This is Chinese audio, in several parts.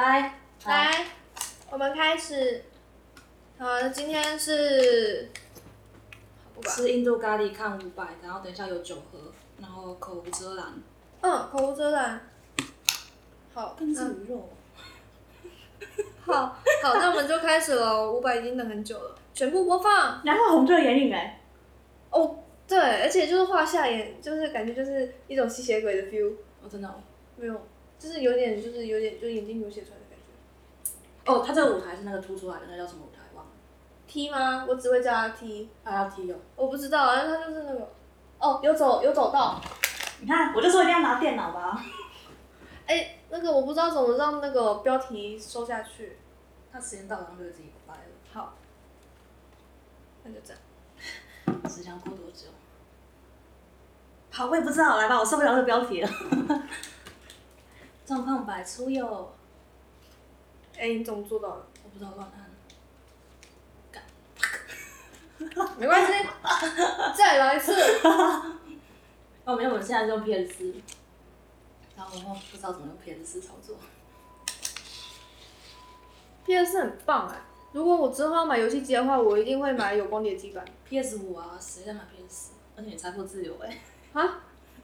来，来，我们开始。呃，今天是？吃印度咖喱看五百，然后等一下有酒喝，然后口无遮拦，嗯，口无遮拦。好，跟着嗯，鱼肉。好，好，那我们就开始了。五百已经等很久了，全部播放。然后红色眼影哎，哦，对，而且就是画下眼，就是感觉就是一种吸血鬼的 feel，哦，真的哦。没有，就是有点，就是有点，就眼睛流血出来的感觉。哦，他这个舞台是那个凸出来的，那叫什么舞台？忘了。T 吗？我只会叫他 T，还要踢哦。我不知道，但是它就是那个，哦，有走有走道。你看我就说一定要拿电脑吧。哎，那个我不知道怎么让那个标题收下去。他时间到了，然后就会自己掰了。好，那就这样。时间要过多久？好，我也不知道，来吧，我受不了这个标题了。状况百出哟。哎，你怎么做到的？我不知道乱按。没关系，再来一次。哦，没有，我们现在是用 PS 四，然后我不知道怎么用 PS 四操作。PS 很棒哎，如果我之后要买游戏机的话，我一定会买有光碟机版。PS 五啊，谁在买 PS 四？而且你财富自由哎、啊？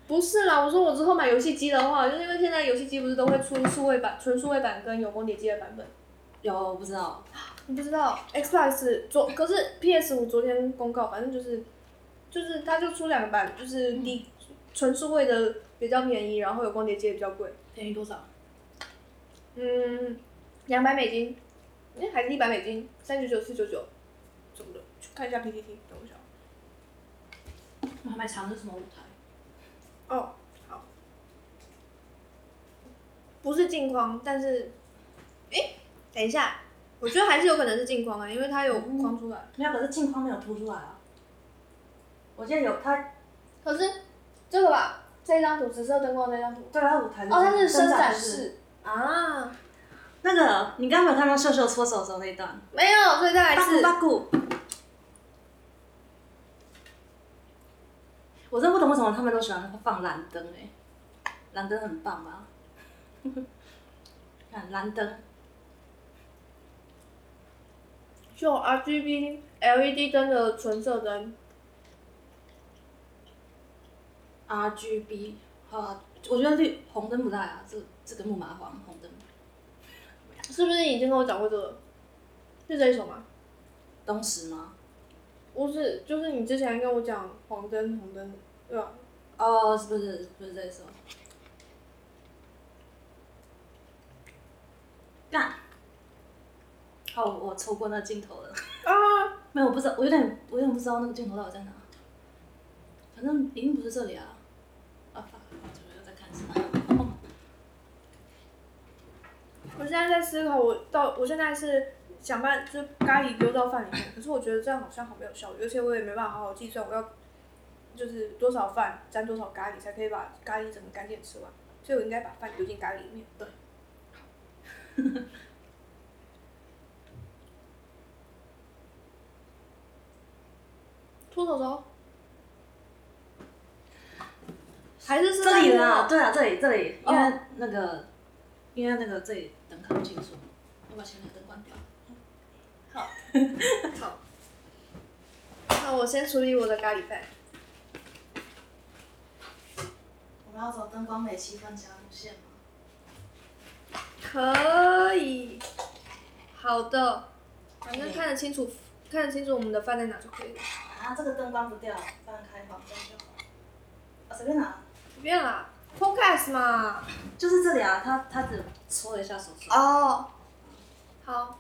不是啦，我说我之后买游戏机的话，就是因为现在游戏机不是都会出数位版、纯数位版跟有光碟机的版本。有，我不知道。你不知道，Xbox 昨可是 PS 五昨天公告，反正就是就是它就出两个版，就是低纯数位的比较便宜，然后有光碟机也比较贵。便宜多少？嗯，两百美金，哎、还是一百美金，三九九、四九九，怎么的？去看一下 PPT，等我一下。我还蛮长的是什么舞台？哦，好，不是镜框，但是，哎、等一下，我觉得还是有可能是镜框啊，因为它有框出来。没有，可是镜框没有凸出来啊。我记得有它，可是这个吧，这张图紫色灯光那张图，对啊，舞台哦，它是伸展式。啊，那个，你刚刚没有看到秀秀搓手手那一段？没有，所以再来一次。八股。我真不懂为什么他们都喜欢放蓝灯哎、蓝灯很棒吧？看蓝灯，就 RGB LED 灯的纯色灯，RGB，好啊，我觉得绿红灯不带啊，这这个木马黄红灯，是不是你已经跟我讲过这个？是这一首吗？当时吗？不是，就是你之前跟我讲黄灯红灯，对吧？哦，是不是不是这一首？干！好，我错过那镜头了。啊，没有，我不知道，我有点，我有点不知道那个镜头到底在哪。反正一定不是这里啊！啊，fuck，我这边又在看什么？我现在在思考，我到我现在是想办就是咖喱丢到饭里面，可是我觉得这样好像好没有效率，而且我也没办法好好计算我要就是多少饭沾多少咖喱才可以把咖喱整个干净吃完，所以我应该把饭丢进咖喱里面。对。脱手手。还是是这里啦，啦，对啊，这里这里，因为哦那个，因为那个这里灯看不清楚，我把前面的灯关掉。好。那我先处理我的咖喱饭。我们要走灯光美气氛加路线吗？可以。好的，反正看得清楚，看得清楚我们的饭在哪就可以了。啊，这个灯关不掉，放开房灯就好。啊，随便拿。随便啦，Podcast 嘛。就是这里啊，他他只搓了一下手指。哦。好。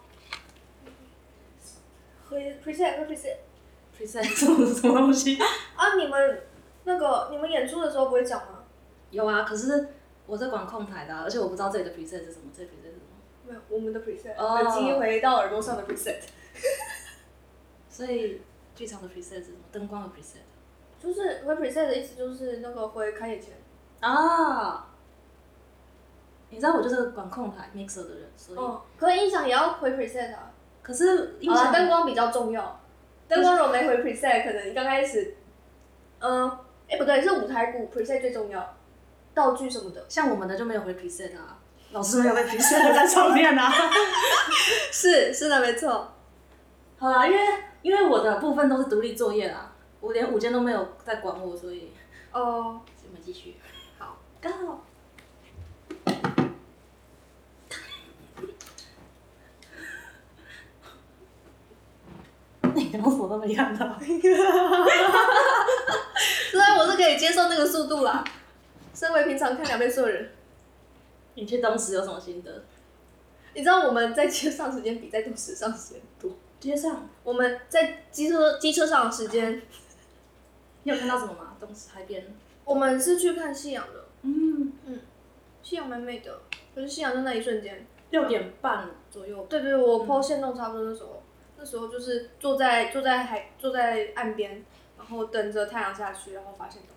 回 preset 回 preset。preset 什么什么东西？啊，你们那个你们演出的时候不会讲吗？有啊，可是我在管控台的啊、而且我不知道这里的 preset 是什么，这里 preset 是什么。没有，我们的 preset，哦耳机回到耳朵上的 preset，所以剧场的 preset 是什么？灯光的 preset。就是回 preset 的意思就是那个回开眼前。啊。你知道我就是管控台 mixer 的人，所以、嗯，可是音响也要回 preset 啊。可是音，响灯光比较重要。灯光如果没回 preset，可能你刚开始，嗯，哎、不对，是舞台鼓 preset 最重要，道具什么的。像我们的就没有回 preset 啊。老师没有被评选在上面啊。是是的，没错。好啦，因为因为我的部分都是独立作业啦，我连午间都没有在管我，所以哦，我们继续。好，刚好。你刚刚手都没看到。虽然我是可以接受那个速度啦，身为平常看两倍速的人，你去当时有什么心得？你知道我们在街上时间比在都市上时间多。街上，我们在机车机车上的时间，你有看到什么吗？东石海边。我们是去看夕阳的，嗯嗯，夕阳蛮美的，可是夕阳就那一瞬间。六点半左右。对对，我 PO 线动差不多那时候，那时候就是坐在坐在海坐在岸边，然后等着太阳下去，然后发现动。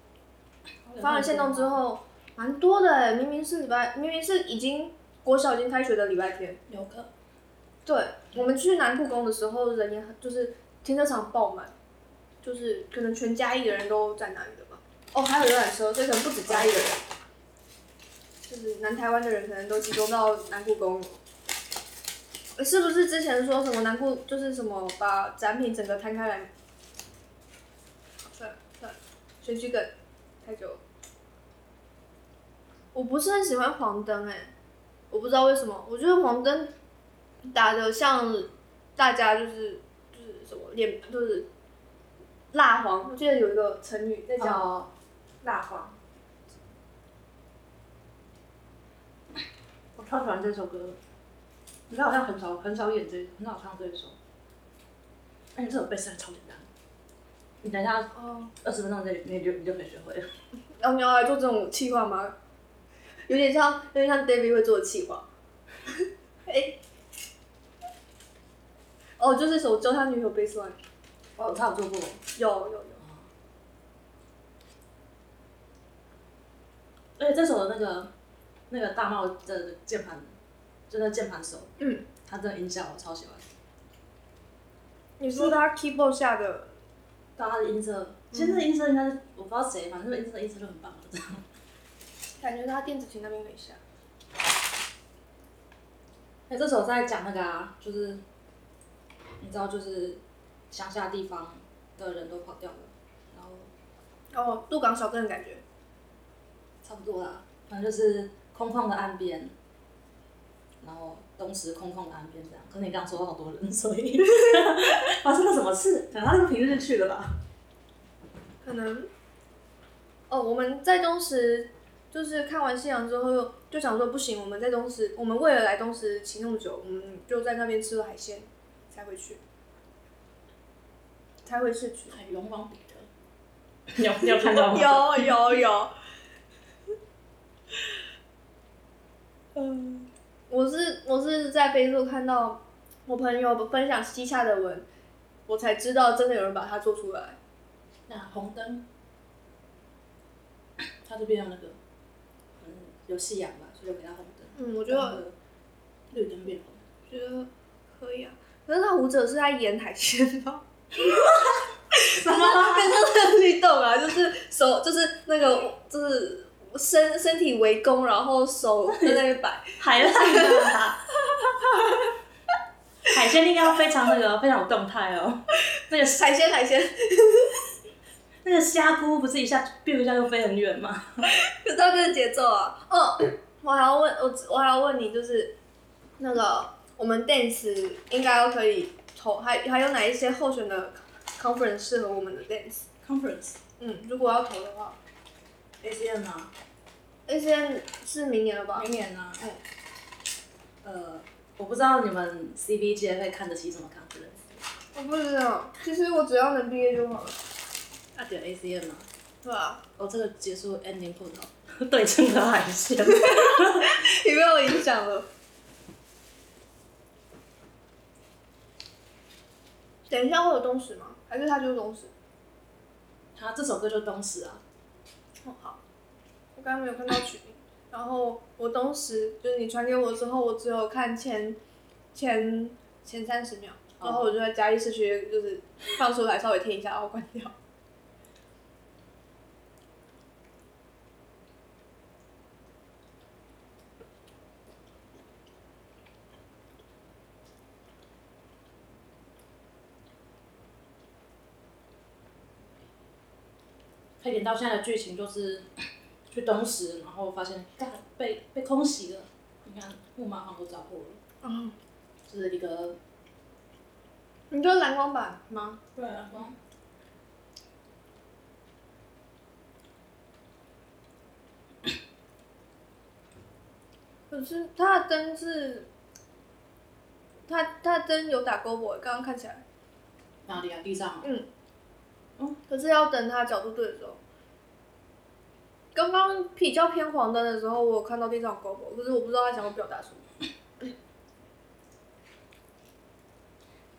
发了线动之后，蛮多的哎，明明是礼拜，明明是已经国小已经开学的礼拜天。游客。对，我们去南故宫的时候，人也很，就是停车场爆满，就是可能全嘉义的人都在那里的吧。哦，还有游览车，所以可能不止嘉义的人，就是南台湾的人可能都集中到南故宫。呃是不是之前说什么南故就是什么把展品整个摊开来？好算了算了，选举梗太久了。我不是很喜欢黄灯哎、我不知道为什么，我觉得黄灯打的像大家就是就是什么脸就是蜡黄，我记得有一个成语在讲、哦，蜡黄。我超喜欢这首歌，你知道好像很少很少演这很少唱这一首，而且这首背起来超简单，你等一下哦，二十分钟内你就你就可以学会了。然后你要来做这种企划吗？有点像有点像 David 会做的企划。哎、哦，就是手教他女友背酸，哦，他有做过。有有有，而且这首的那个那个大帽的键盘，就那键盘手，嗯，他的音效我超喜欢。你说他 keyboard 下的，到他的音色，其实那个音色应该是我不知道谁，反正那个音色音色就很棒了。这样。感觉他电子琴那边可以下。哎、这首在讲那个啊，就是你知道，就是乡下地方的人都跑掉了，然后哦，鹿港小镇的感觉。差不多啦，反正就是空旷的岸边，然后东石空空的岸边这样。可是你刚刚说好多人，所以发生了什么事？可能他是平日去的吧。可能，哦，我们在东石就是看完夕阳之后，就想说不行，我们在东石，我们为了来东石骑那么久，我们就在那边吃了海鲜，才回去，才回市区。很勇往彼得，有有看到吗？有有有。嗯，我是我是在 Facebook 看到我朋友分享西夏的文，我才知道真的有人把它做出来。那红灯，它这边有那个，嗯，有夕阳吧，所以就给它红灯。嗯，我觉得绿灯变红。觉得可以啊。可是他舞者是在演海鲜吗？什么？变成那个律动啊，就是手，就是那个，就是身身体围攻，然后手在那边摆。海浪啊！海鲜应该要非常那个非常有动态哦。那个海鲜海鲜，那个虾菇不是一下 biu 一下就飞很远吗？可是要跟着节奏啊。哦，我还要问我我还要问你，就是那个我们 dance 应该要可以投，还还有哪一些候选的 conference 适合我们的 dance？Conference 嗯，如果要投的话 ACM 啊，，ACM 是明年了吧？明年啊。嗯。呃，我不知道你们 C B G 会看得起什么 conference。我不知道，其实我只要能毕业就好了。那点 ACM 啊。对啊，哦，这个结束 ending 不好，对称的海鲜。也被我影响了。等一下会有东石吗？还是他就是东石？他这首歌就是东石啊。哦，好。我刚刚没有看到群名，然后我当时就是你传给我之后，我只有看前前前三十秒，然后我就在嘉义市区就是放出来稍微听一下，然后关掉。可以演到现在的剧情就是去东石，然后发现干被被空袭了。你看木马好像都找过了，嗯，就是一个你说蓝光版吗？对蓝，光可是它的灯是，它它的灯有打勾不？刚刚看起来，哪里啊？地上啊。嗯，嗯，可是要等它角度对的时候。刚刚比较偏黄灯的时候，我有看到地上有勾勾，可是我不知道他想要表达什么。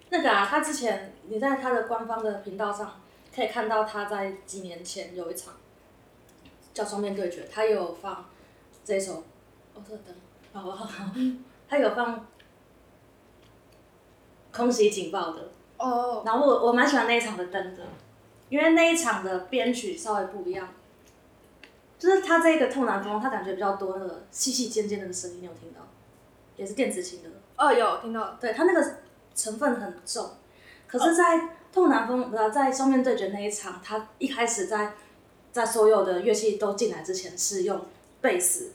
那个啊，他之前你在他的官方的频道上可以看到他在几年前有一场叫双面对决，他有放这一首哦，这灯，好不好？他有放空袭警报的，哦，然后我我蛮喜欢那一场的灯的，因为那一场的编曲稍微不一样，就是他这个痛南风，他感觉比较多那个细细尖尖的声音，你有听到？也是电子琴的。哦，有听到。对他那个成分很重，可是，在痛南风呃在双面对决那一场，他一开始在在所有的乐器都进来之前是用贝斯，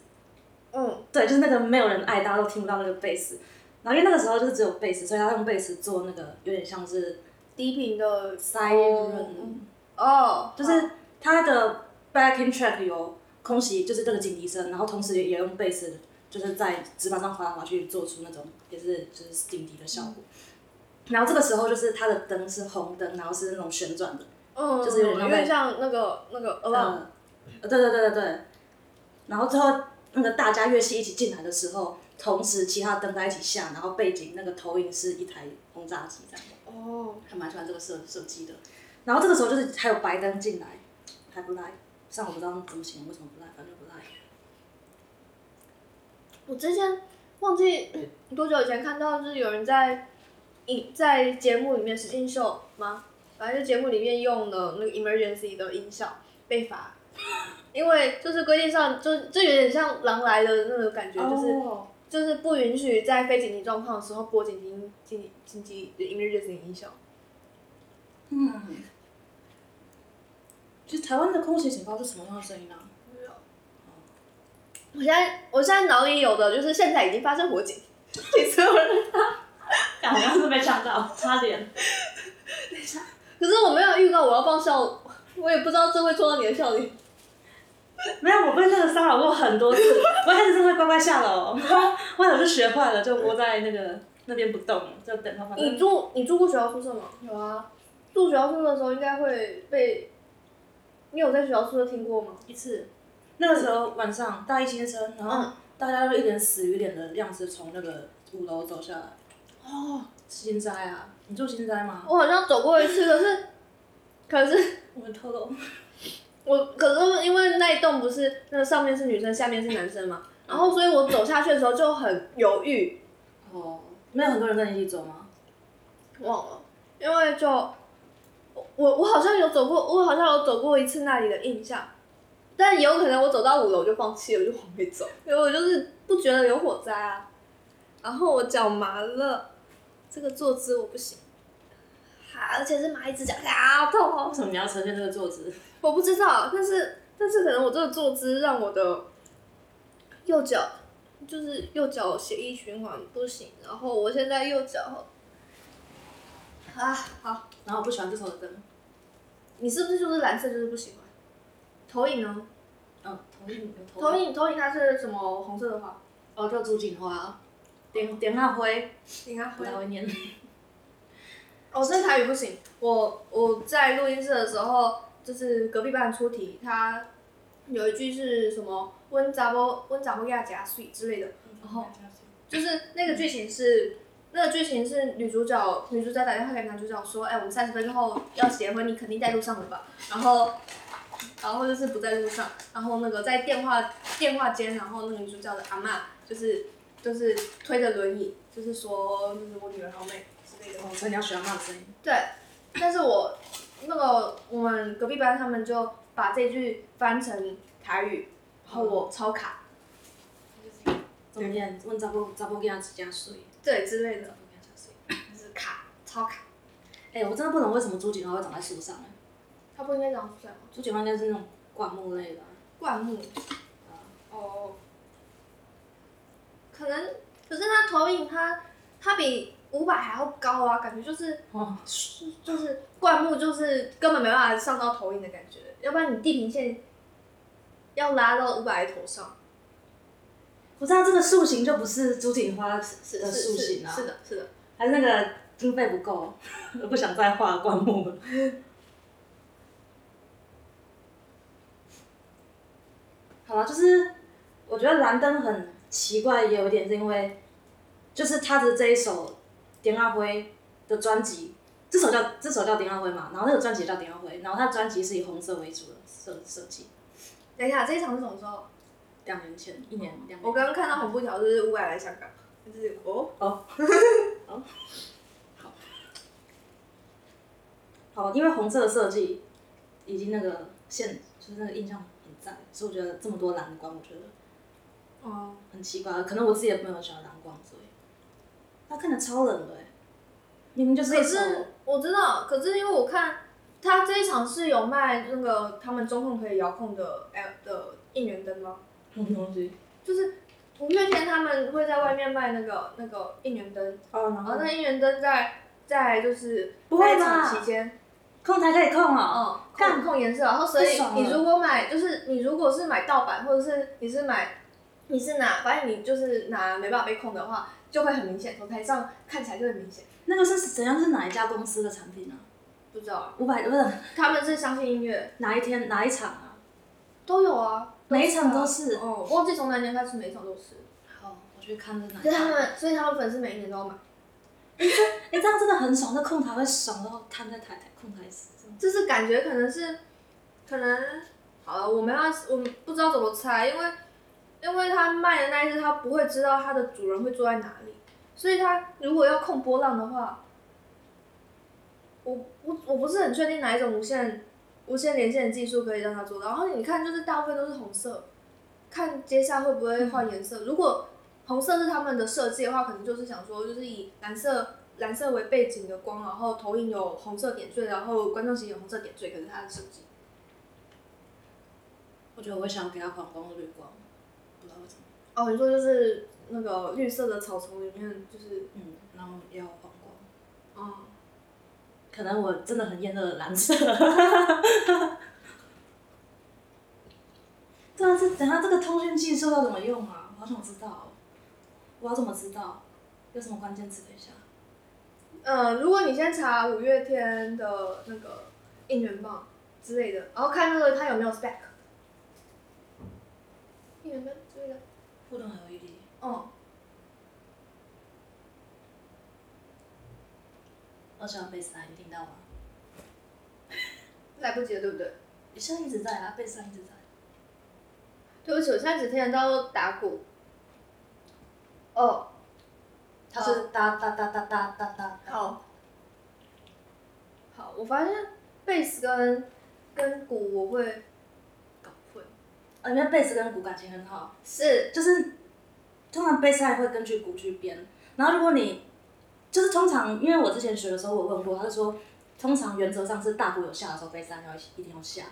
嗯，对，就是那个没有人爱，大家都听不到那个贝斯。然后因为那个时候就是只有贝斯，所以他用贝斯做那个有点像是低频的 siren，、哦，就是它的 backing track 有空袭，就是这个警笛声，然后同时也也用贝斯，就是在纸板上滑来滑去，做出那种也是就是警笛的效果。然后这个时候就是它的灯是红灯，然后是那种旋转的，嗯，就是有点像有点像那个那个 alarm，呃，对对对对对。然后最后那个大家乐器一起进来的时候，同时其他灯在一起下，然后背景那个投影是一台轰炸机这样。哦，还蛮喜欢这个设设计的。然后这个时候就是还有白灯进来，还不赖。虽然我不知道怎么形容，为什么不赖，反正不赖。我之前忘记多久以前看到，就是有人在影在节目里面实境秀吗？反正就节目里面用的那个 emergency 的音效被罚，因为就是规定上就就有点像狼来的那种感觉，就是哦就是不允许在非紧急状况的时候播紧急紧急紧急的 emergency 音效。嗯。其实台湾的空袭警报是什么样的声音啊？我现在我现在脑里有的就是现在已经发生火警，请所有人。刚刚是被呛到，差点。可是我没有预告我要放笑，我也不知道这会戳到你的笑点。没有，我被那个骚扰过很多次。我一开始真的会乖乖下楼，后来我就学坏了，就窝在那个那边不动，就等他反你。住你住过学校宿舍吗？有啊。住学校宿舍的时候应该会被，你有在学校宿舍听过吗？一次，那个时候晚上大一新生，然后嗯大家都一脸死鱼脸的样子从那个五楼走下来。哦，新斋啊，你住新斋吗？我好像走过一次，可是，可是我们透露。我可是因为那一栋不是那个上面是女生，下面是男生嘛，然后所以我走下去的时候就很犹豫，哦，没有很多人跟你一起走吗？忘了，因为就我我我好像有走过，我好像有走过一次那里的印象，但也有可能我走到五楼就放弃了，就往回走，因为我就是不觉得有火灾啊，然后我脚麻了，这个坐姿我不行，啊，而且是麻一只脚，啊，痛。哦为，什么你要呈现这个坐姿？我不知道，但是但是可能我这个坐姿让我的右脚就是右脚血液循环不行，然后我现在右脚啊好。然后我不喜欢这首的灯。你是不是就是蓝色就是不喜欢？投影呢？嗯，投影有投。影投影它是什么红色的花？哦，叫朱槿花。点点下灰，你看不太会念。哦，这台语不行。我我在录音室的时候，就是隔壁班出题，他有一句是什么“温杂波温杂波亚加水”之类的，然后就是那个剧情是，那个剧情是女主角女主角打电话给男主角说，哎、我们三十分钟后要结婚，你肯定在路上了吧？然后，然后就是不在路上，然后那个在电话电话间，然后那个女主角的阿妈就是就是推着轮椅，就是说就是我女儿好美之类的。哦，所以你要学阿妈的声音。对，但是我那个我们隔壁班他们就把这句翻成台语，然后我超卡，怎么念？问查甫查甫囝一加水。对之类的，卡超卡。哎、我真的不懂为什么朱槿花会长在树上、欸。他不应该长树上吗？朱景华应该是那种灌木类的啊、灌木。啊哦。可能，可是他投影他他比五百还要高啊，感觉就是哦，就是灌木，就是根本没办法上到投影的感觉，要不然你地平线要拉到五百的头上，我知道这个塑形就不是朱槿花的是树是是形啊，是的，是的。还是那个经费不够，我 不想再画灌木了。好了，就是我觉得蓝灯很奇怪，也有一点是因为，就是他的这一首《点阿辉》的专辑，这首叫这首叫《点阿辉》嘛，然后那个专辑叫《点阿辉》，然后他的专辑是以红色为主的设设计。等一下，这一场是什么时候？两年前，一年两年。我刚刚看到红布条就是五百来香港，就是哦，好，因为红色的设计已经那个线，就是那个印象很赞，所以我觉得这么多蓝光，我觉得哦，很奇怪。可能我自己也没有喜欢蓝光，所以它看着超冷的哎，明明就是可是我知道，可是因为我看他这一场是有卖那个他们中控可以遥控的 L 的应援灯吗？什么东西？就是五月天他们会在外面卖那个那个应援灯，哦，然后？然后那应援灯在在就是不会那一场期间，控台可以控哦，嗯，干。控控颜色，然后所以太爽了。你如果买就是你如果是买盗版，或者是你是买你是拿，反正你就是拿没办法被控的话，就会很明显，从台上看起来就很明显。那个是怎样？是哪一家公司的产品啊？不知道啊，五百不是他们是相信音乐哪一天哪一场啊？都有啊，每一场啊都是哦，忘记从哪年开始每一场都是。好，我去看是哪一所以他场。们，所以他们粉丝每一年都要买，哎，这样真的很爽，那控台会爽到瘫在台台控台死。就是感觉可能是，可能好了，我们要我们不知道怎么猜，因为因为他卖的那一次他不会知道他的主人会坐在哪里，所以他如果要控波浪的话，我我我不是很确定哪一种无线无线连线的技术可以让他做到。然后你看，就是大部分都是红色，看接下会不会换颜色。如果红色是他们的设计的话，可能就是想说，就是以蓝色蓝色为背景的光，然后投影有红色点缀，然后观众席有红色点缀，可是它的设计。我觉得我会想给他黄光或绿光，不知道为什么。哦，你说就是那个绿色的草丛里面，就是嗯，然后也有黄光。哦，可能我真的很厌恶蓝色。对啊，这等下这个通讯技术要怎么用啊？我好想知道哦、我要怎么知道？有什么关键词？等一下。嗯，如果你先查五月天的那个应援棒之类的，然后看那个他有没有 spec，应援灯之类的，互动 LED。哦，二十万贝斯兰，你听到吗？来不及了，对不对？现在一直在啊，贝斯兰一直在。对不起，我现在只听得到打鼓。哦，它是哒哒哒哒哒哒哒。好，好，我发现贝斯跟跟鼓我会呃，因为贝斯跟鼓感情很好，是就是通常贝斯还会根据鼓去编，然后如果你就是通常，因为我之前学的时候我问过，他就说通常原则上是大鼓有下的时候，贝斯要一定要下，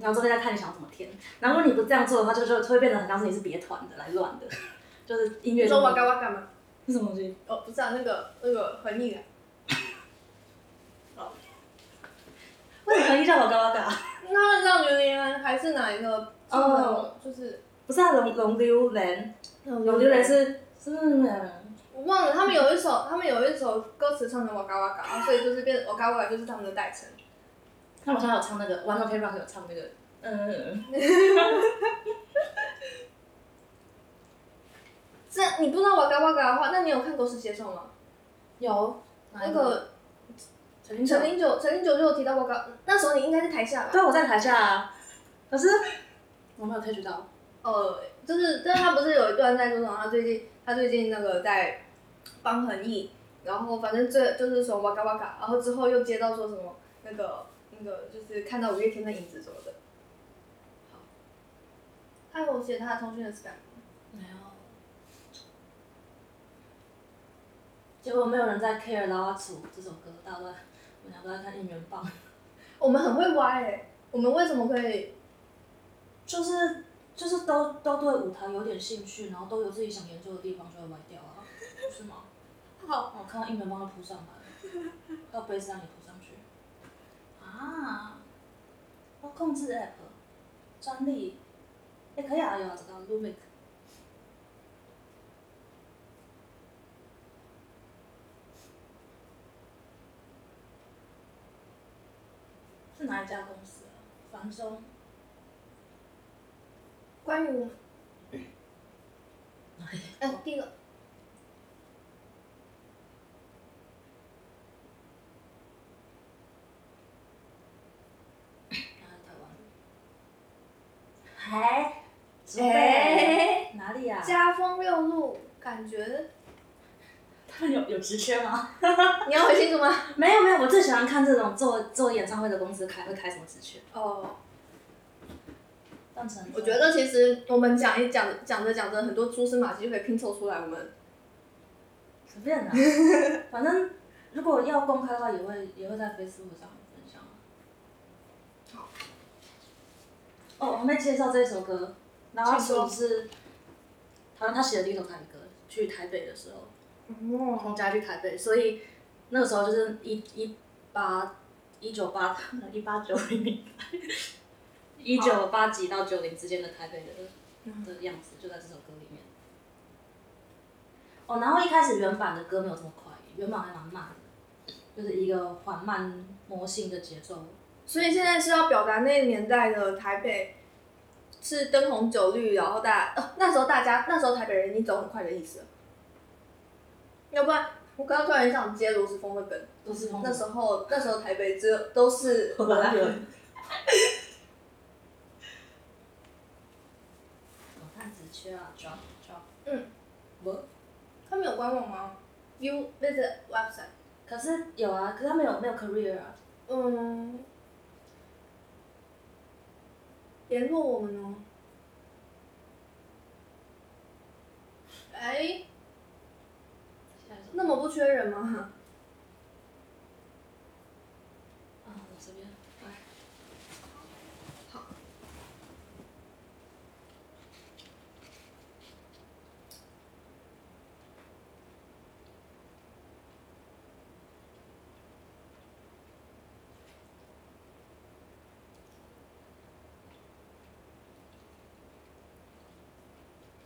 然后这边再看你想要怎么填。然后如果你不这样做的话，就就会变得很像是你是别团的来乱的，就是音乐。你说哇嘎哇嘎吗？是什么东西？哦，不是啊，那个那个横逆感。为什么一叫我嘎哇嘎？那让榴莲还是哪一个？哦，就是不是啊，龙龙溜人，龙溜人是是我忘了，他们有一首，他们有一首歌词唱的哇嘎哇嘎，所以就是变哇嘎哇嘎就是他们的代称。他们好像有唱那个 One Ok Rock 有唱那个，嗯，这你不知道哇嘎哇嘎的话，那你有看《狗屎写手》吗？有那个陈零九陈林九，陈零九就有提到哇嘎，那时候你应该在台下吧？对，我在台下啊，可是我没有 touch 到。呃，就是，但是他不是有一段在说什么？他最近他最近那个在帮恒毅，然后反正这就是说哇嘎哇嘎，然后之后又接到说什么那个那个就是看到五月天的影子什么的。好，还有我写他的通讯的 spam。没有。结果没有人在 care《拉瓦楚》这首歌，大家都在，我们俩都在看应援棒。我们很会歪哎、我们为什么可以？就是就是都都对舞台有点兴趣，然后都有自己想研究的地方，就会歪掉啊，是吗？好，我看到硬门帮他铺上来了，还有杯子让你铺上去。啊，要控制 app，专利，哎、可以啊，有啊，找到 Lumic。是哪一家公司啊？房中。关于？哎，第一个？哎，哎哪里啊？家风六路，感觉他们 有有职缺吗？你要回清楚吗？没有没有，我最喜欢看这种做做演唱会的公司开会开什么职缺。哦，我觉得其实我们讲一讲讲着讲着，很多蛛丝马迹就可以拼凑出来。我们随便啦，反正如果要公开的话，也会也会在 Facebook 上面分享啊。好。哦，我还没介绍这首歌，然后请说是，好像他写的第一首台语歌，去台北的时候。哦，从家去台北，所以那个时候就是一一八一九八一八九零，一九八几到九零之间的台北的的样子，就在这首歌里面。哦，然后一开始原版的歌没有这么快，原版还蛮慢的，就是一个缓慢魔性的节奏。所以现在是要表达那个年代的台北是灯红酒绿，然后大家、哦、那时候大家那时候台北人已经走很快的意思了。要不然我刚刚突然想接罗斯峰的梗，都是那时候那时候台北只有都是荷兰人。我啊 drop。嗯，我他们有官网吗？You visit website。可是有啊，可是他们有没有 career 啊。嗯，联络我们哦。哎，那么不缺人吗？啊，我这边来。好。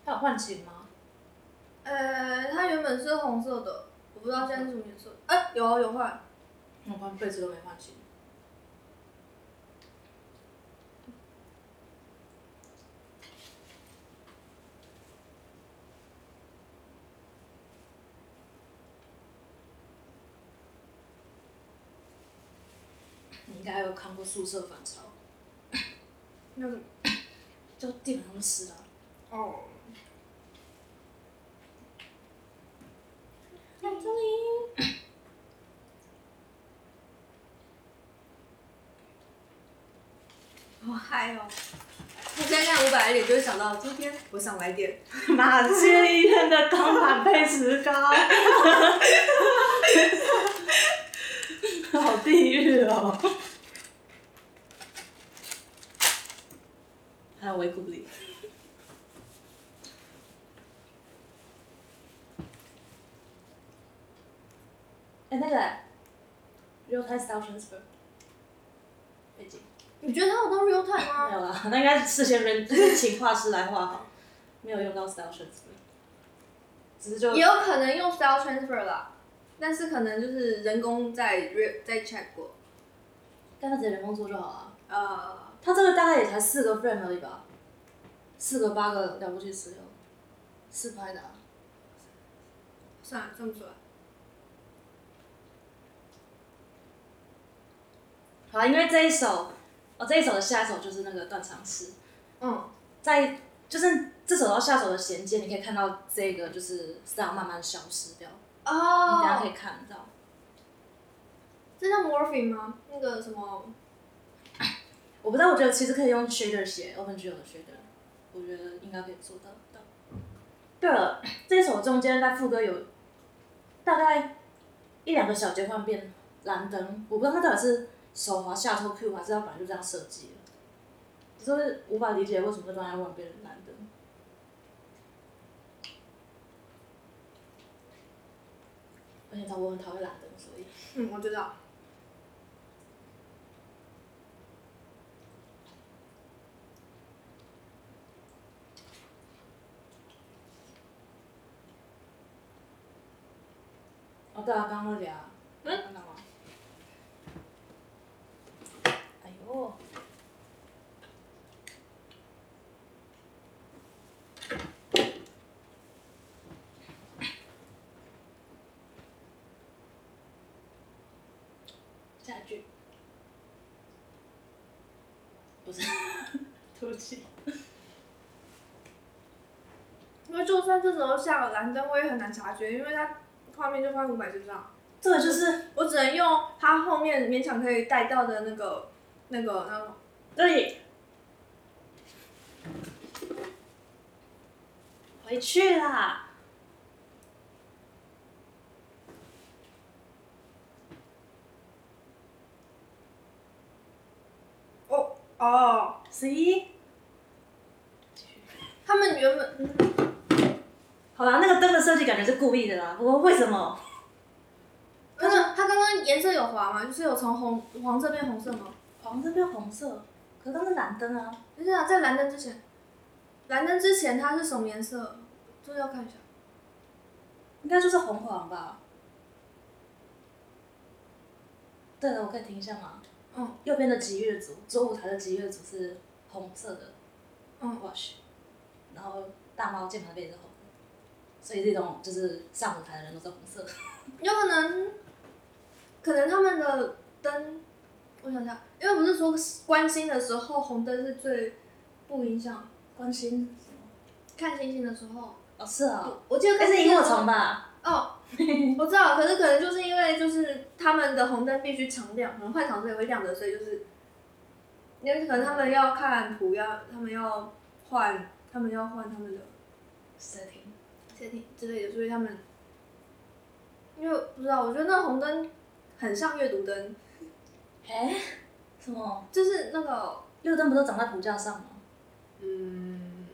它有换琴吗？呃，它原本是红色的，我不知道现在是什么颜色。哎、有啊有换。我换被子都没换琴。你应该有看过《宿舍反潮那个？》，就地板上湿的啊。哦。好嗨哦！我现在看五百脸就会想到，今天我想来点。马街医院的钢板配石膏，好地狱哦！还有维骨力。哎、那个，real time style transfer，背景你觉得他有到 real time 吗没？有啦，那应该是事先人请画师来画好，没有用到 style transfer，只是就也有可能用 style transfer 啦，但是可能就是人工在 re 在 check 过。干他直接人工做就好了。呃，他这个大概也才四个 frame 而已吧，四个八个了不起十六，四拍的、啊。算了，算不出来。好啊，因为这一首，哦，这一首的下一首就是那个断肠诗，嗯，在就是这首到下首的衔接，你可以看到这个就是 style 慢慢消失掉，哦你等一下可以哦，看到。这叫 morphing 吗？那个什么？我不知道，我觉得其实可以用 shader 写 OpenGL 的 shader，我觉得应该可以做得到。对了，这首中间在副歌有大概一两个小节忽然变蓝灯，我不知道它到底是手滑下拖 Q 还是要本来就这样设计的，就是无法理解为什么这专业会变成蓝灯。而且他我很讨厌蓝灯，所以嗯，我知道。哦对啊，刚刚那里啊，嗯下一句，不是，对不起。因为就算这时候下了蓝灯，我也很难察觉，因为它画面就放在五百帧上，这个就是我只能用它后面勉强可以带到的那个那个那种。对，回去啦。哦哦，十一他们原本嗯，好啦，那个灯的设计感觉是故意的啦。不过为什么？它刚它刚刚颜色有滑吗？就是有从红黄色变红色吗？黄色变红色，可是它是蓝灯啊。不是啊，在蓝灯之前，蓝灯之前它是什么颜色？这个要看一下。应该就是红黄吧。对了，我可以停一下吗？嗯右边的吉乐组，左舞台的吉乐组是红色的嗯，wash，然后大猫键盘那边也是红的，所以这种就是上舞台的人都是红色。有可能，可能他们的灯，我想想，因为不是说关心的时候红灯是最不影响关心？看星星的时候。哦，是啊、我我记得那看是萤火星星的时候虫吧？哦，我知道，可是可能就是因为就是他们的红灯必须常亮，可能换场子也会亮的，所以就是，因为可能他们要看图，要他们要换，他们要换他们的 setting。setting 之类的，所以他们，因为不知道，我觉得那红灯很像阅读灯，哎，什么？就是那个六灯不都长在骨架上吗？嗯，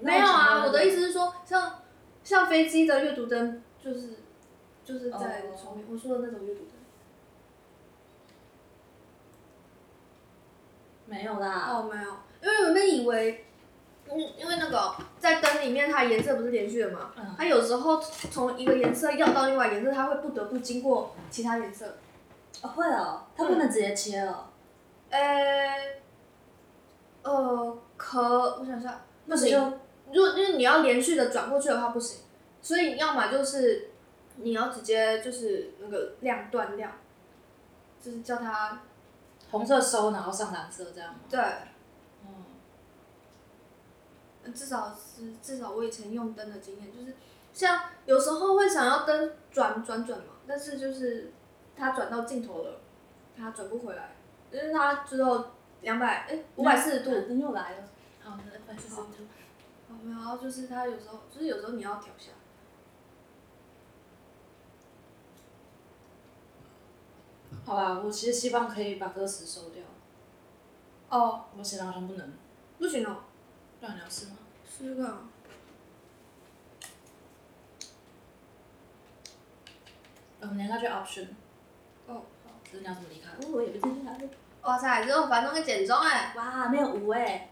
没有啊，我的意思。是说，像像飞机的阅读灯，就是就是在哦窗面，我说的那种阅读灯。没有啦。哦，没有，因为我们以为，嗯，因为那个在灯里面，它颜色不是连续的嘛，嗯它有时候从一个颜色要到另外颜色，它会不得不经过其他颜色。哦，会哦，它不能直接切哦。呃，呃，可我想想，不行，那不就如果就是你要连续的转过去的话不行，所以要么就是你要直接就是那个亮断亮，就是叫它红色收，然后上蓝色这样吗？对，嗯。至少是至少我以前用灯的经验，就是像有时候会想要灯转转转嘛，但是就是它转到尽头了，他转不回来，因为它只有两百哎五百四十度，灯又来了。好，五百四十度。哦，然后就是他有时候就是有时候你要调下，好吧，我其实希望可以把歌词收掉。哦我现在好像不能。不行哦，让你要试吗？试试看啊，呃我们应该去 option。哦好，只是你要怎么离开？哦，我也不知道。哇塞，这种反正会减重哎，哇，没有五哎。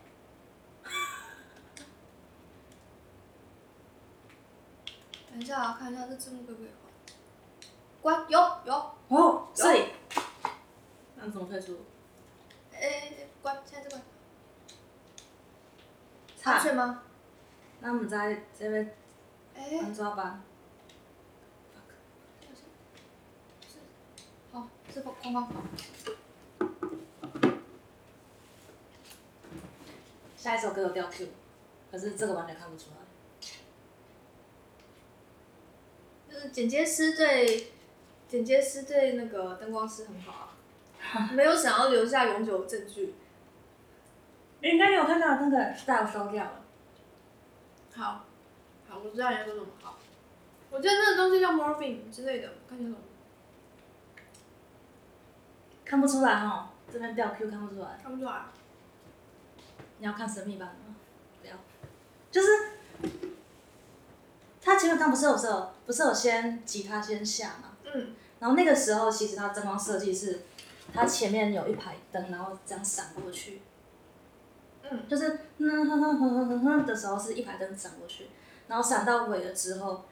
等一下啊，看一下这字幕可不可以换，关有有，哦，所以。那怎么退出？哎关现在这关，差安。全吗？那我们在这边哎。安抓吧。好，是框框框。下一首歌有掉 Q，可是这个完全看不出来。就是剪接师对剪接师对那个灯光师很好啊，没有想要留下永久证据。应该有看到那个 style 收掉了。好，好，我知道你在说什么。好，我记得那个东西叫 morphine 之类的，看清楚。看不出来哦，这边掉 Q 看不出来。看不出来。你要看神秘版吗？不要，就是他前面刚不是有时候不是有先吉他先下嘛，嗯，然后那个时候其实他灯光设计是，他前面有一排灯，然后这样闪过去，嗯，就是嗯哼哼哼哼哼哼的时候是一排灯闪过去，然后闪到尾了之后，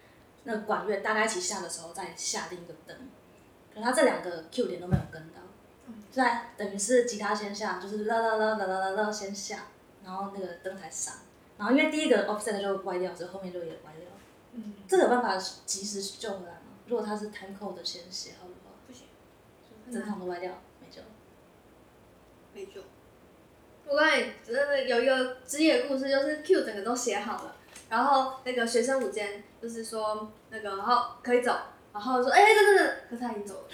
那个管乐大家一起下的时候再下另一个灯，可他这两个 Q 点都没有跟到，在等于是吉他先下，就是啦啦啦啦啦啦啦先下，然后那个灯才闪，然后因为第一个 offset 就歪掉，所以后面就也歪掉。嗯，这个有办法及时救回来吗？如果它是 time code 的先写好的话，不行，整场都歪掉，没救。没救。我告诉你，真的有一个职业故事，就是 Q 整个都写好了，然后那个学生午间就是说那个，然后可以走，然后说哎等等等，可是他已经走了，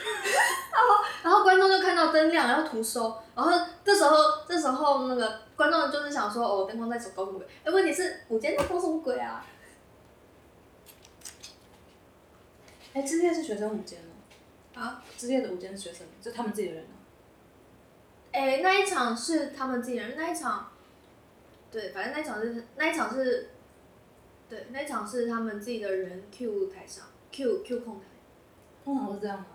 然后然后观众就看到灯亮，然后图收，然后这时候这时候那个观众就是想说哦灯光在走高什么鬼？哎问题是午间在搞什么鬼啊？哎，之夜是学生午间哦，啊？之夜的午间是学生，就他们自己的人哦。哎、那一场是他们自己人，那一场，对，反正那一场是那一场是，对，那一场是他们自己的人 Q 台上 Q Q 控台，通常是这样吗？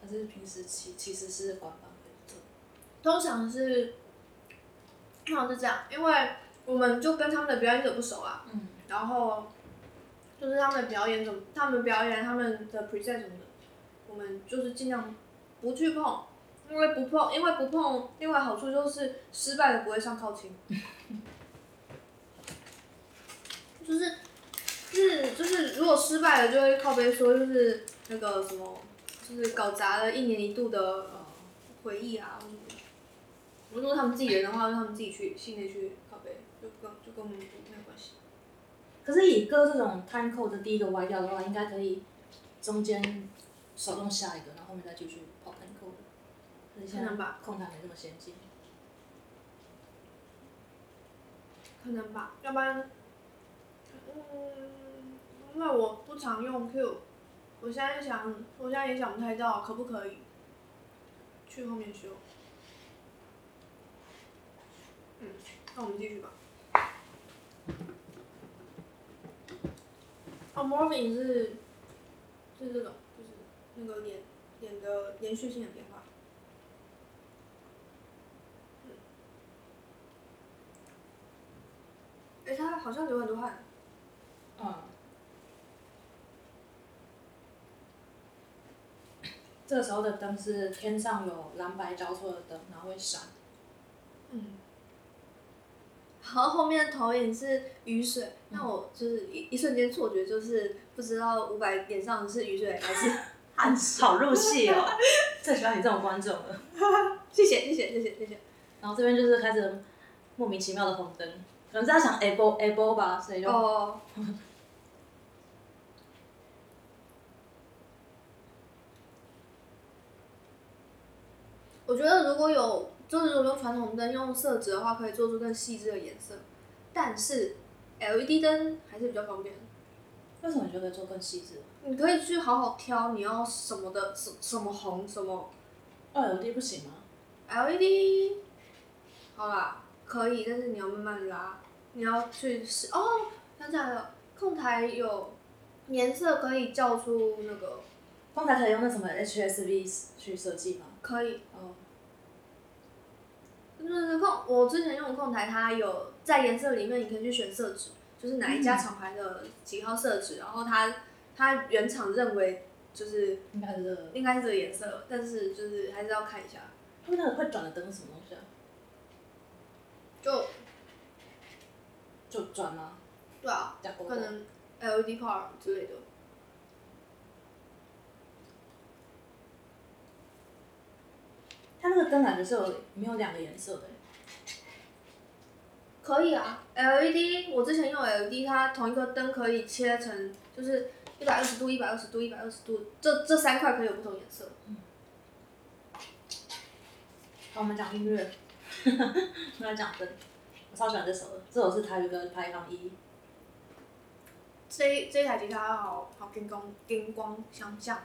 还是平时其其实是官方？通常是，通常是这样，因为我们就跟他们的表演者不熟啊，嗯，然后就是他们的表演怎么，他们表演他们的 present 什么的，我们就是尽量不去碰，因为不碰，因为不碰，另外好处就是失败的不会上靠亲，就是就是就是如果失败了就会靠背说就是那个什么，就是搞砸了一年一度的呃回忆啊。如果他们自己人的话，让他们自己去系内去靠背，就跟就跟我们没有关系。可是以歌这种 time code 的第一个歪掉的话，应该可以中间手动下一个，然后后面再继续跑 time code。可是现在可能吧控台没这么先进。可能吧，要不然，嗯，因为我不常用 Q，我现在想，我现在也想不太到可不可以去后面修。嗯，那我们继续吧。哦，Morphing 是是这种，就是那个脸脸的连续性的变化。嗯哎、他好像流很多汗。嗯。这个时候的灯是天上有蓝白交错的灯，然后会闪。嗯。然后后面的投影是雨水，那我就是一一瞬间错觉，就是不知道伍佰脸上是雨水还是 汗水。好入戏哦！最喜欢你这种观众了。谢谢谢谢谢谢谢谢。然后这边就是开始莫名其妙的红灯，可能是他想 able able 吧，所以就、哦。我觉得如果有，就是如果用传统灯用色纸的话，可以做出更细致的颜色，但是 LED 灯还是比较方便。为什么你觉得做更细致？你可以去好好挑你要什么的，什什么红什么二 LED 不行吗？LED，好啦，可以，但是你要慢慢拉，你要去试哦。想起来了，控台有颜色可以叫出那个，控台可以用那什么 HSV 去设计吗？可以，哦，就是控，我之前用的控台，它有在颜色里面，你可以去选色纸，就是哪一家厂牌的几号色纸，然后它它原厂认为就是应该是这个。应该是这个颜色，但是就是还是要看一下，他们那个会转的灯是什么东西啊？就就转吗？对啊，可能 LED power 之类的。它那个灯感觉是有没有两个颜色的欸？可以啊，LED 我之前用 LED，它同一个灯可以切成就是一百二十度、一百二十度、一百二十度，这这三块可以有不同颜色。好，我们讲音乐，我们来讲灯。我超喜欢这首的，这首是台语歌《排行一》。这一这一台吉他好好金光金光相向，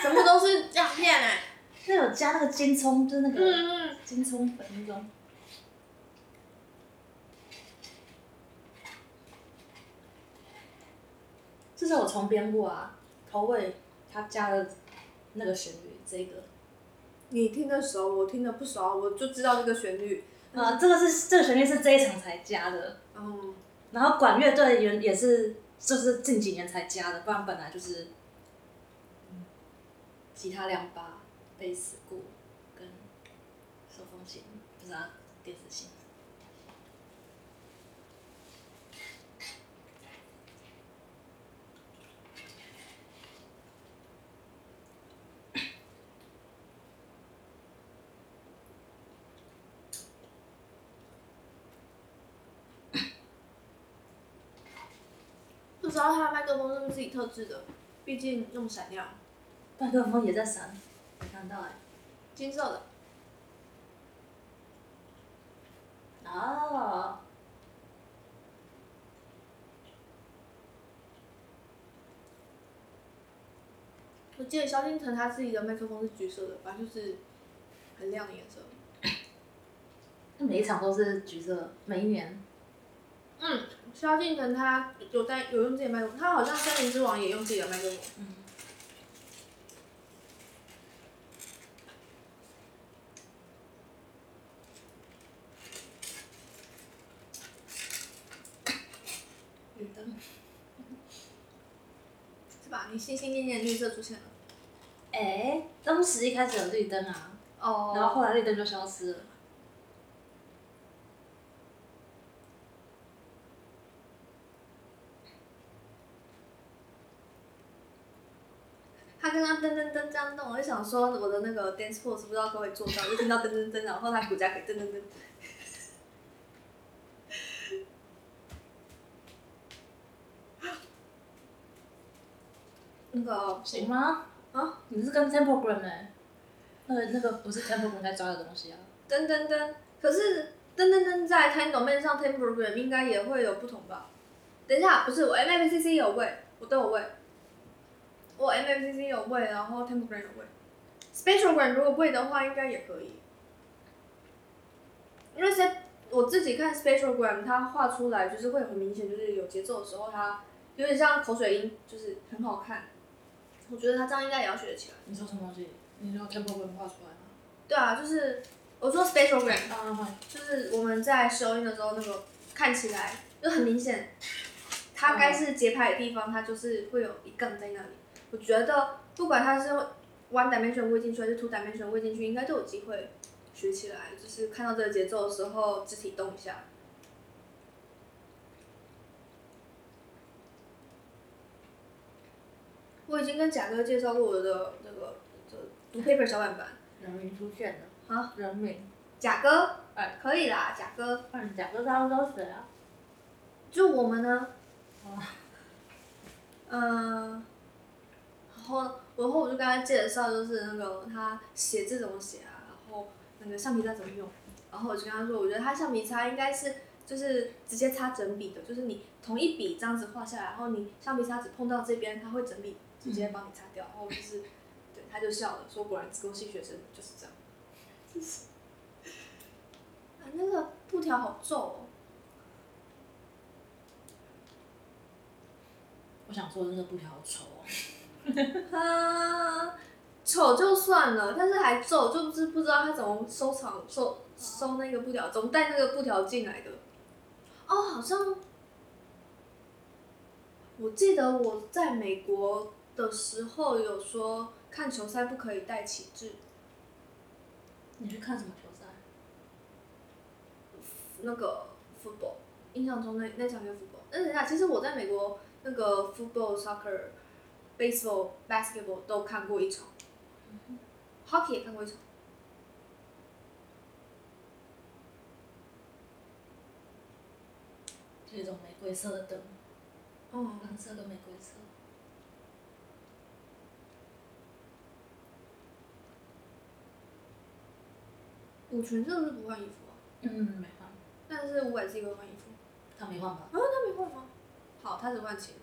全部都是亮片哎、那有加那个金葱，就是那个金葱粉那种。这是我重编过啊，头尾他加了那个旋律，这个。你听得熟，我听的不熟，我就知道这个旋律。啊，这个是这个旋律是这一场才加的，嗯，然后管乐队也也是就是近几年才加的，不然本来就是，嗯吉他两把，贝斯、鼓跟手风琴，不是啊，电子琴。不知道他的麦克风是不是自己特制的，毕竟那么闪亮，麦克风也在闪，没看到哎、金色的。哦，我记得萧敬腾他自己的麦克风是橘色的，反正就是很亮的颜色。那每一场都是橘色，每一年。嗯，萧敬腾他有在有用自己的麦克风，他好像《森林之王》也用自己的麦克风。嗯。绿灯。是吧？你心心念念的绿色出现了。哎，当时一开始有绿灯啊，哦然后后来绿灯就消失了。他刚刚噔噔噔这样动，我就想说我的那个 dance pose 不知道可不可以做到，就听到噔噔噔，然后他骨架可以噔噔噔。那个谁吗？啊，你是跟 Tempogram 哎、那个那个不是 Tempogram 在抓的东西啊。噔噔噔，可是噔噔噔在 Domain 上 Time Program 应该也会有不同吧？等一下，不是我 MFCC 有位，我都有位。我 MFCC 有位，然后 Time Program 有位。，Specialgram 如果位的话，应该也可以。因为 s 我自己看 Specialgram 它画出来就是会很明显，就是有节奏的时候，它有点像口水音，就是很好看。我觉得他这样应该也要学得起来。你说什么东西？你说 Tempogram 画出来吗？对啊，就是我说 Spectrogram。啊，就是我们在收音的时候，那个看起来就很明显，它该是节拍的地方，它就是会有一杠在那里。我觉得不管它是 one dimension 喂进去还是 two dimension 喂进去，应该都有机会学起来。就是看到这个节奏的时候，肢体动一下。我已经跟贾哥介绍过我的那个这读 paper 小板板，人民出现的。啊，人民。贾哥，哎，可以啦，贾哥。那你讲个他们都谁啊？就我们呢，哦嗯、然后然后我就跟他介绍，就是那个他写字怎么写啊，然后那个橡皮擦怎么用，然后我就跟他说，我觉得他橡皮擦应该是就是直接擦整笔的，就是你同一笔这样子画下来，然后你橡皮擦只碰到这边，他会整笔直接帮你擦掉，然后就是对他就笑了，说果然自工系学生就是这样，就 是啊那个布条好皱哦。我想说那个布条好丑哦。啊，丑就算了，但是还皱，就是不知道他怎么收藏收收那个布条，怎么带那个布条进来的。哦，好像我记得我在美国的时候有说，看球赛不可以带旗帜，你去看什么球赛？那个 football，印象中那那场叫 football。那等一下，其实我在美国那个 football、soccer、baseball、basketball 都看过一场，hockey 也看过一场。就一种玫瑰色的灯，哦，蓝色跟玫瑰色。舞裙真的是不换衣服啊？嗯，没换。但是伍佰自己会换衣服。他没换吧？啊，他没换吗？好，他只换钱。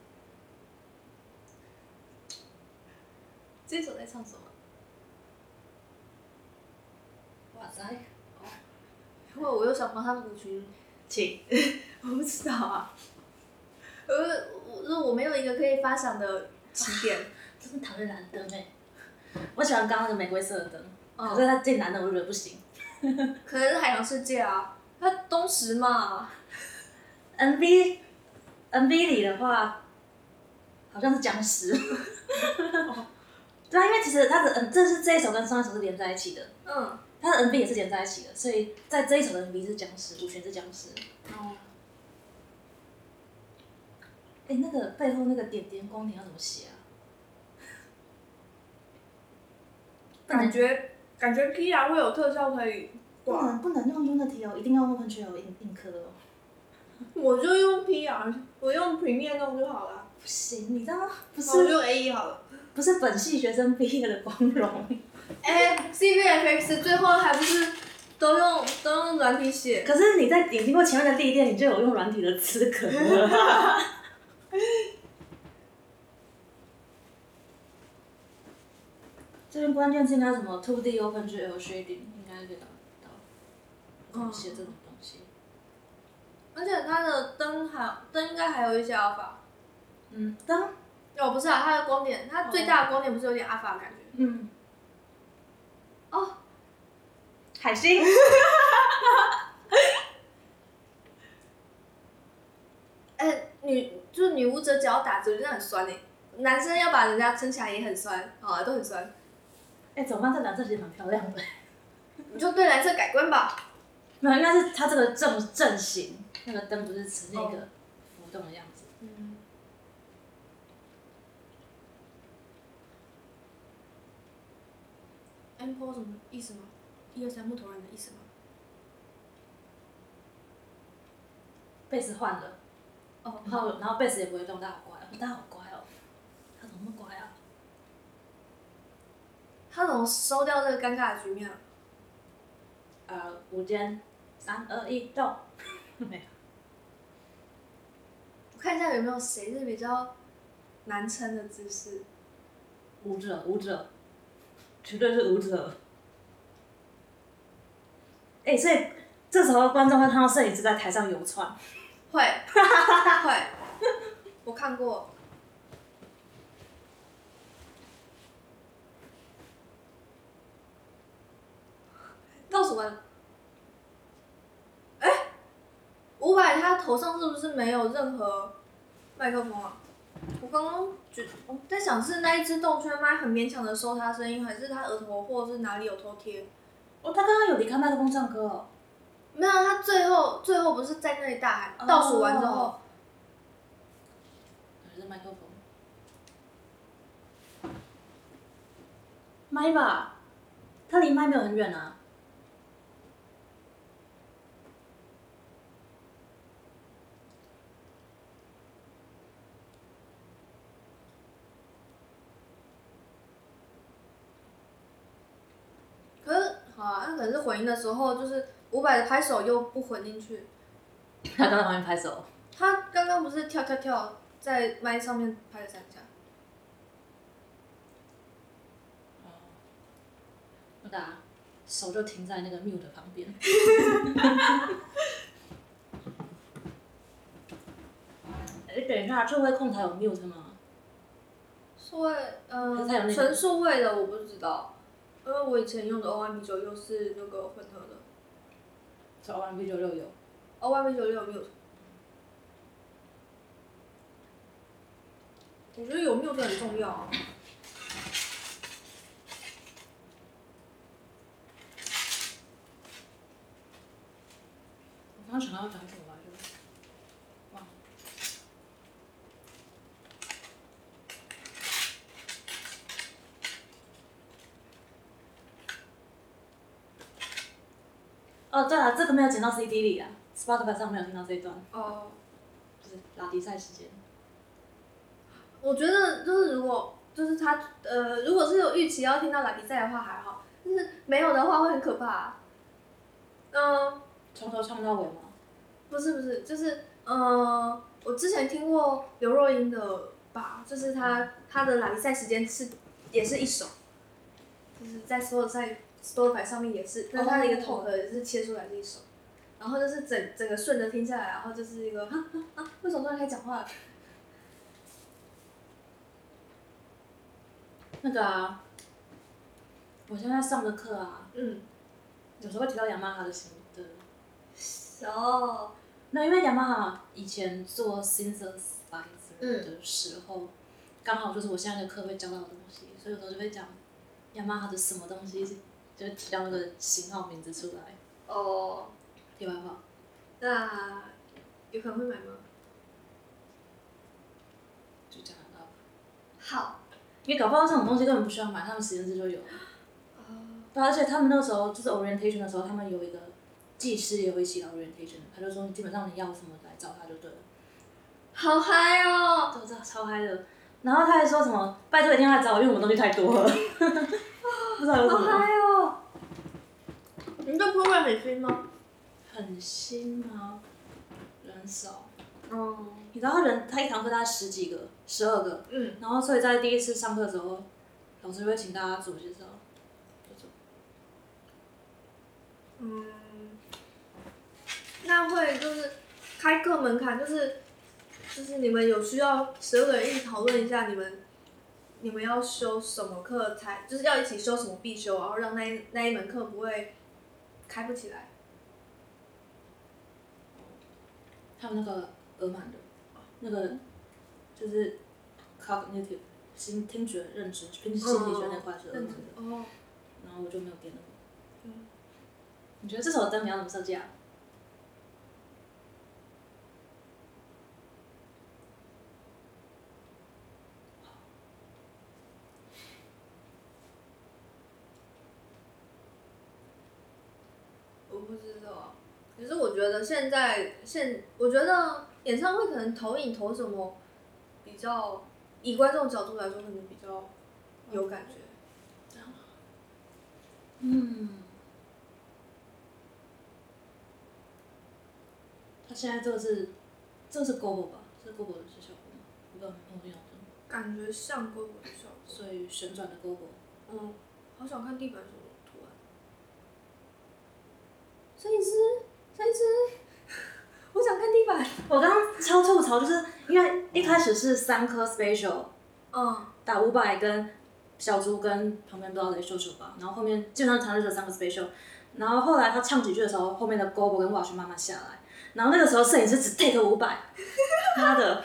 这首在唱什么？知，因为我又想帮他补曲，请。我不知道啊。呃，我我我没有一个可以发想的起点。真的讨厌蓝灯哎！我喜欢刚刚那个玫瑰色的灯，哦可是嗯，它进蓝灯我就觉得不行。可能是海洋世界啊，它东石嘛。N B N B 里的话，好像是僵尸。对啊，因为其实它的嗯，这是这一首跟上一首是连在一起的，嗯。它的 N B 也是连在一起的，所以在这一首的 N B 是僵尸，主旋是僵尸。哦。哎、那个背后那个点点光点要怎么写啊？感觉感觉 Kira 会有特效可以挂，不能不能用 Unity 哦，一定要用 OpenGL 印印刻哦。我就用 PR，我用 Premiere 弄就好了。不行，你知道吗？不我就是 A E 好了。不是本系学生毕业的光荣。哎、c v f x 最后还不是都用都用软体写？可是你在你经过前面的历练，你就有用软体的资格了。这边关键字应该什么 Two D OpenGL Shading 应该可以找得到。嗯写这种东西。而且它的灯还灯应该还有一些 alpha。嗯，灯，哦，不是啊，它的光点，它最大的光点不是有点 alpha 的感觉？嗯，哦，海星。哎、女就是女巫者脚打折，真的很酸哎、男生要把人家撑起来也很酸，啊，都很酸。哎、怎么办？这蓝色其实蛮漂亮的。你就对蓝色改观吧。没有，应该是它这个正正形，那个灯不是呈那个哦浮动的样子。嗯。M o 什么意思吗？一二三木头人的意思吗？贝斯换了，哦然后然后贝斯也不会动，大家好乖哦，大家好乖哦，他怎么那么乖啊？他怎么收掉这个尴尬的局面啊？呃，午间，三二一，动。没有。我看一下有没有谁是比较难撑的姿势。舞者，舞者，绝对是舞者。哎、所以这时候观众会看到摄影师在台上游窜。会，会，我看过。哎，伍佰他头上是不是没有任何麦克风啊？我刚刚觉我在想是那一只动圈麦很勉强的收他声音，还是他额头或者是哪里有偷贴？哦，他刚刚有离开麦克风唱歌哦。没有，他最后最后不是在那里大喊，倒数完之后。哦还是麦克风。麦吧，他离麦没有很远啊。可是好啊，那可能是混音的时候，就是伍佰的拍手又不混进去。他刚在旁边拍手。他刚刚不是跳跳跳在麦上面拍了三下，那个啊手就停在那个 mute 旁边。哎，等一下，这位控台有 mute 吗？数位可是它有那个呃纯数位的我不知道，因为我以前用的 O Y B 九六是那个混合的是 O M V 九六有。O M B 九六没有。我觉得有 mute 很重要啊。我刚刚想到要讲什么来着？忘了。哦，对了，这个没有剪到 CD 里啊，Spotify 上没有听到这一段，哦、就是拉迪赛时间。我觉得就是如果就是他呃，如果是有预期要听到拉迪赛的话还好，但是没有的话会很可怕、嗯、从头唱到尾吗？不是不是，就是呃，我之前听过刘若英的吧，就是她她的拉迪赛时间是也是一首，就是在所有赛 Spotify 上面也是，那它的一个哦 talk 也是切出来的一首，然后就是整整个顺着听下来，然后就是一个哈哈 啊，为什么突然开始讲话了？那个啊，我现在上的课啊，嗯，有时候会提到雅马哈的心得。哦，那因为雅马哈以前做 synthesizer 嗯的时候，刚、好就是我现在的课会教到的东西，所以有时候就会讲雅马哈的什么东西，就会提到那个型号名字出来。哦，题外话，那有可能会买吗？就讲得到。好，因为搞不好这种东西根本不需要买，他们实验室就有对啊，而且他们那个时候就是 orientation 的时候，他们有一个技师也有一起来 orientation，他就说基本上你要什么来找他就对了，好嗨哦！超嗨的。然后他还说什么拜托一定要来找我，因为我们东西太多了，不知道有什好。嗨哦！你这 program 很新吗？很新吗？人少，哦，你知道他人他一堂课大概十几个，十二个，嗯，然后所以在第一次上课的时候，老师会请大家自我介绍，嗯，那会就是开课门槛，就是就是你们有需要十二个人一起讨论一下，你们你们要修什么课才，就是要一起修什么必修，然后让那一那一门课不会开不起来。还有那个额满的，那个就是 cognitive 心听觉认知，心心理学那块是额满的，哦，然后我就没有点那个。嗯你觉得这首灯你要怎么设计啊？我不知道，可是我觉得现在现，我觉得演唱会可能投影投什么比较，以观众角度来说，可能比较有感觉。嗯。他现在这个是，这个是 Gobo 吧？是 Gobo 的是效果吗？我不知道没有用灯，感觉像勾勾的效果。所以旋转的 Gobo。嗯，好想看地板什么图案。摄影师，摄影师，我想看地板。我刚刚超吐槽，就是因为一开始是三颗 special 嗯，打五百跟小猪跟旁边不知道谁秀秀吧，然后后面基本上常就只有三个 special，然后后来他唱几句的时候，后面的 Gobo 跟 Watch 慢慢下来，然后那个时候摄影师只 take 五百，妈的，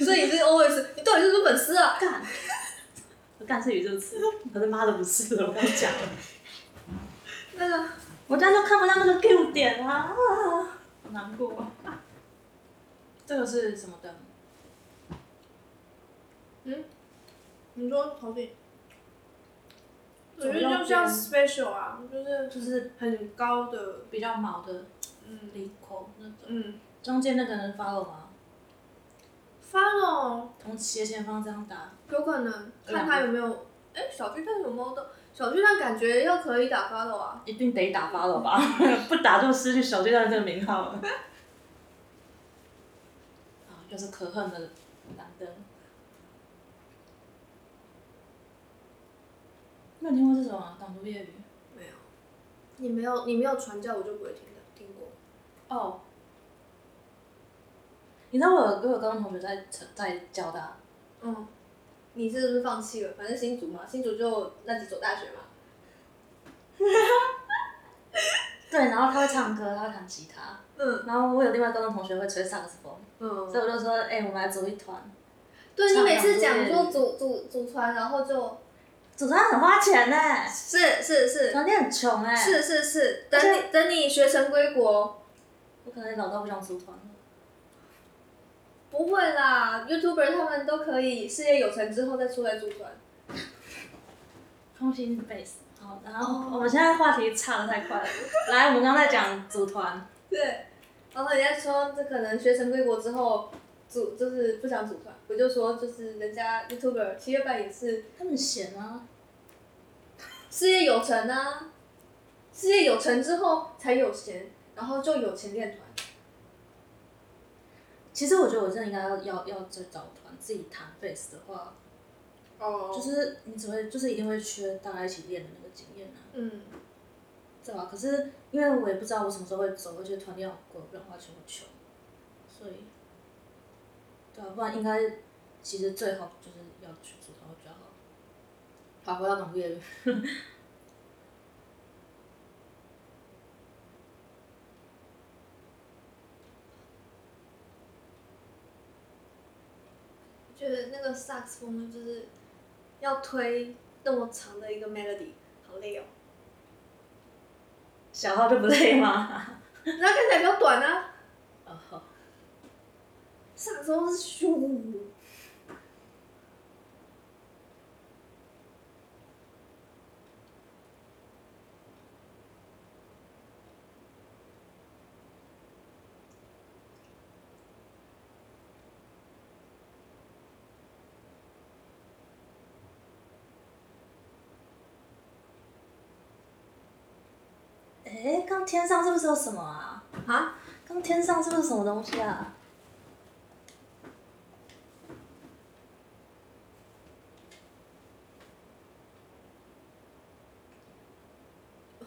摄影师 always，你到底是不是粉丝啊？干，我干是宇宙词，可是妈的不是我跟你讲了，那个，我这样就看不到那个 Q 点啊，啊好难过、啊。这个是什么灯？嗯你说头顶？我觉得就像边 special 啊，就是就是很高的，比较毛的嗯领口那种，嗯中间那个能 follow 吗？，follow 从斜前方这样打。有可能看他有没有，哎、小巨蛋有 model，小巨蛋感觉要可以打 follow 啊。一定得打发了吧，不打就失去小巨蛋这个名号了。啊，又是可恨的蓝灯。你有听过这首啊？《党读夜雨没有，你没有你没有传教，我就不会听的，听过。》哦。你知道我有我有高中同学在在交大，嗯，你是不是放弃了？反正新竹嘛，新竹就那几所大学嘛。对，然后他会唱歌，他会弹吉他，嗯然后我有另外高中同学会吹萨克斯风，嗯所以我就说，哎、我们来组一团。对你每次讲说组组组团，然后就组团很花钱呢、是是是团店很穷哎、是是是，等你等你学成归国，我可能老到不想组团了。不会啦，YouTuber 他们都可以事业有成之后再出来组团。空心 base。好，然后哦我们现在话题岔的太快了。来，我们刚才讲组团，对，然后人家说这可能学成归国之后组就是不想组团，我就说就是人家 YouTuber 七月半也是他们闲啊。事业有成啊，事业有成之后才有闲，然后就有钱练团。其实我觉得我真的应该要要要再找团自己弹 base 的话，哦，就是你只会就是一定会缺大家一起练的那个经验啊，嗯，对吧？可是因为我也不知道我什么时候会走，而且团练好贵，不然花钱我穷，所以，对啊，不然应该其实最好就是要去组团会比较好。好，回到农业，觉得那个萨克斯风就是要推那么长的一个 melody，好累哦。小号就不累吗？那看起来比较短啊，哦，好萨克斯风是咻。哎，刚天上是不是有什么啊？啊？刚天上是不是什么东西啊？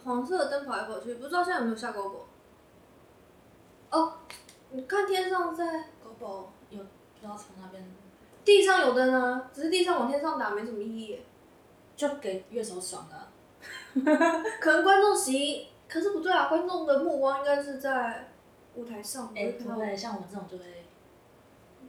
黄色的灯跑来跑去，不知道现在有没有下 GoGo。哦，你看天上在狗狗有不知道从那边，地上有灯啊，只是地上往天上打没什么意义。就给乐手爽的啊、可能观众席，可是不对啊，观众的目光应该是在舞台上。哎、不会看到不会，像我们这种就会，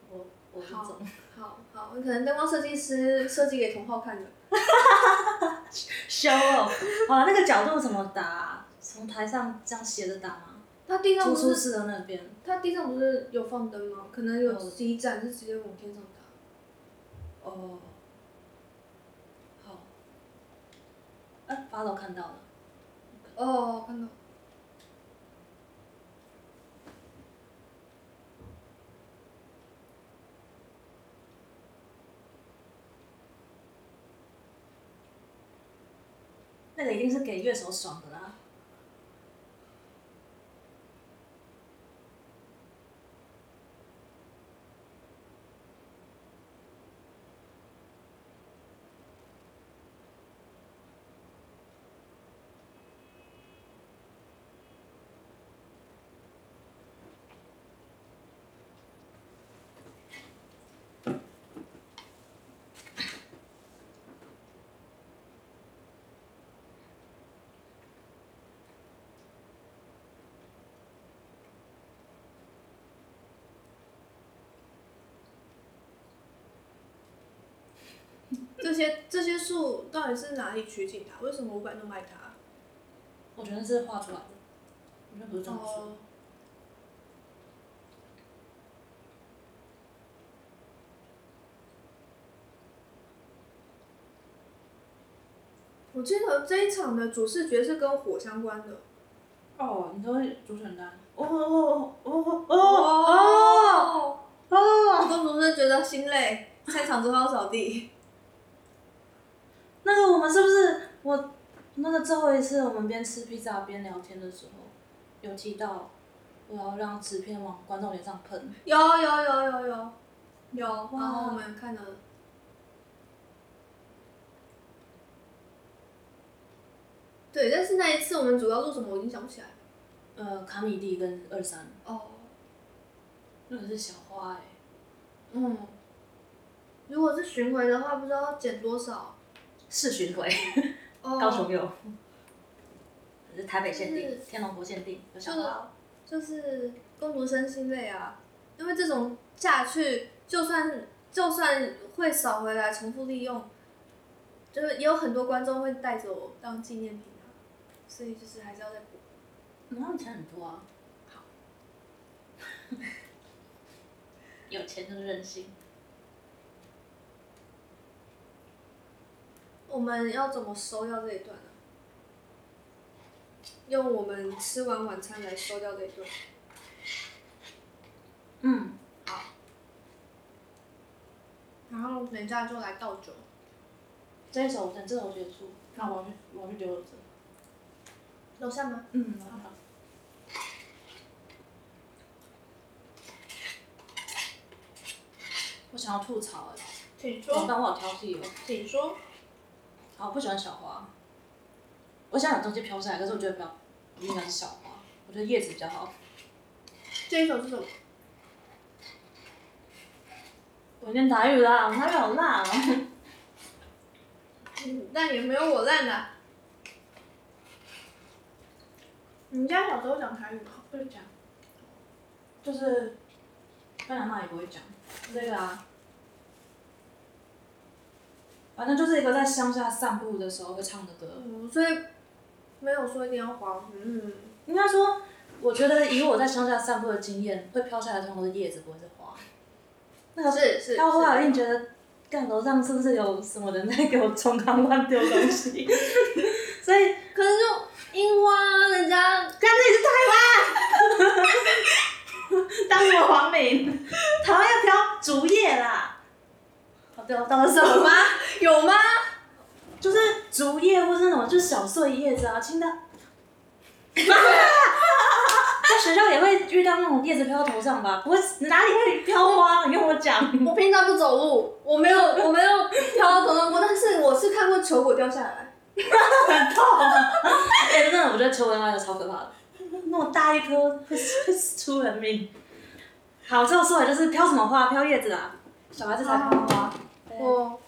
我我这好种好好，你可能灯光设计师设计给同号看的。修哦。好了，那个角度怎么打啊、从台上这样斜着打吗？他地上不是，式的那边。他地上不是有放灯吗？可能有哦几盏是直接往天上打。哦。好。哎、八楼看到了。哦，看到。那个一定是给乐手爽的啦。这些这些树到底是哪里取景的啊、为什么五百那么爱它？我觉得是画出来的，我觉得不是这么说。哦。我记得这一场的主视觉是跟火相关的。哦，你都会主选单。哦哦哦哦哦哦！哦！公主是觉得心累，开场之后要扫地。那个我们是不是我那个最后一次我们边吃披萨边聊天的时候，有提到我要让纸片往观众脸上喷？有有有有有有，然后我们看了。对，但是那一次我们主要做什么，我已经想不起来了。呃，卡米蒂跟二三，哦，那个是小花哎、嗯，如果是巡回的话，不知道要减多少。是巡回，哦，高雄有，是台北限定，天龙国限定，有小就是花。就是工读生心累啊，因为这种下去，就算就算会扫回来重复利用，就是也有很多观众会带走当纪念品啊，所以就是还是要再补。嗯，他们钱很多啊。好。有钱就是任性。我们要怎么收掉这一段呢、用我们吃完晚餐来收掉这一段。嗯，好。然后等一下就来倒酒。这一首等这首结束，那我要去我要去丢了这。楼下吗？嗯，好。我想要吐槽哎，请说，办？我好挑剔哦。请说。好，我不喜欢小花。我想想东西飘出来，可是我觉得比较，不应该是小花。我觉得叶子比较好。这一首是什么？我念台语啦，我台语好烂哦。嗯，但也没有我烂的。你们家小时候讲台语吗？会讲。就是，不然妈也不会讲，这个啊，反正就是一个在乡下散步的时候会唱的歌。嗯，所以没有说一定要黄。嗯，应该说，我觉得以我在乡下散步的经验，会飘下来的通常是叶子，不会是花。那个是是。飘花，我是一定觉得，干楼上是不是有什么人在给我冲康乱丢东西？所以，可能就樱花，人家干这里是台湾，当什么黄领？台湾要飘竹叶啦。好对，我当了什么有吗？有吗？就是竹叶或是那种就是小碎叶子啊，青的。在学校也会遇到那种叶子飘到头上吧？不会，哪里会飘花？你跟我讲。我平常不走路，我没有 我没有飘到头上过，但是我是看过球果掉下来。很痛、真的，我觉得球果掉下来超可怕的，那么大一颗会会出人命。好，最后说来就是飘什么花？飘叶子啊，小孩子才飘花。我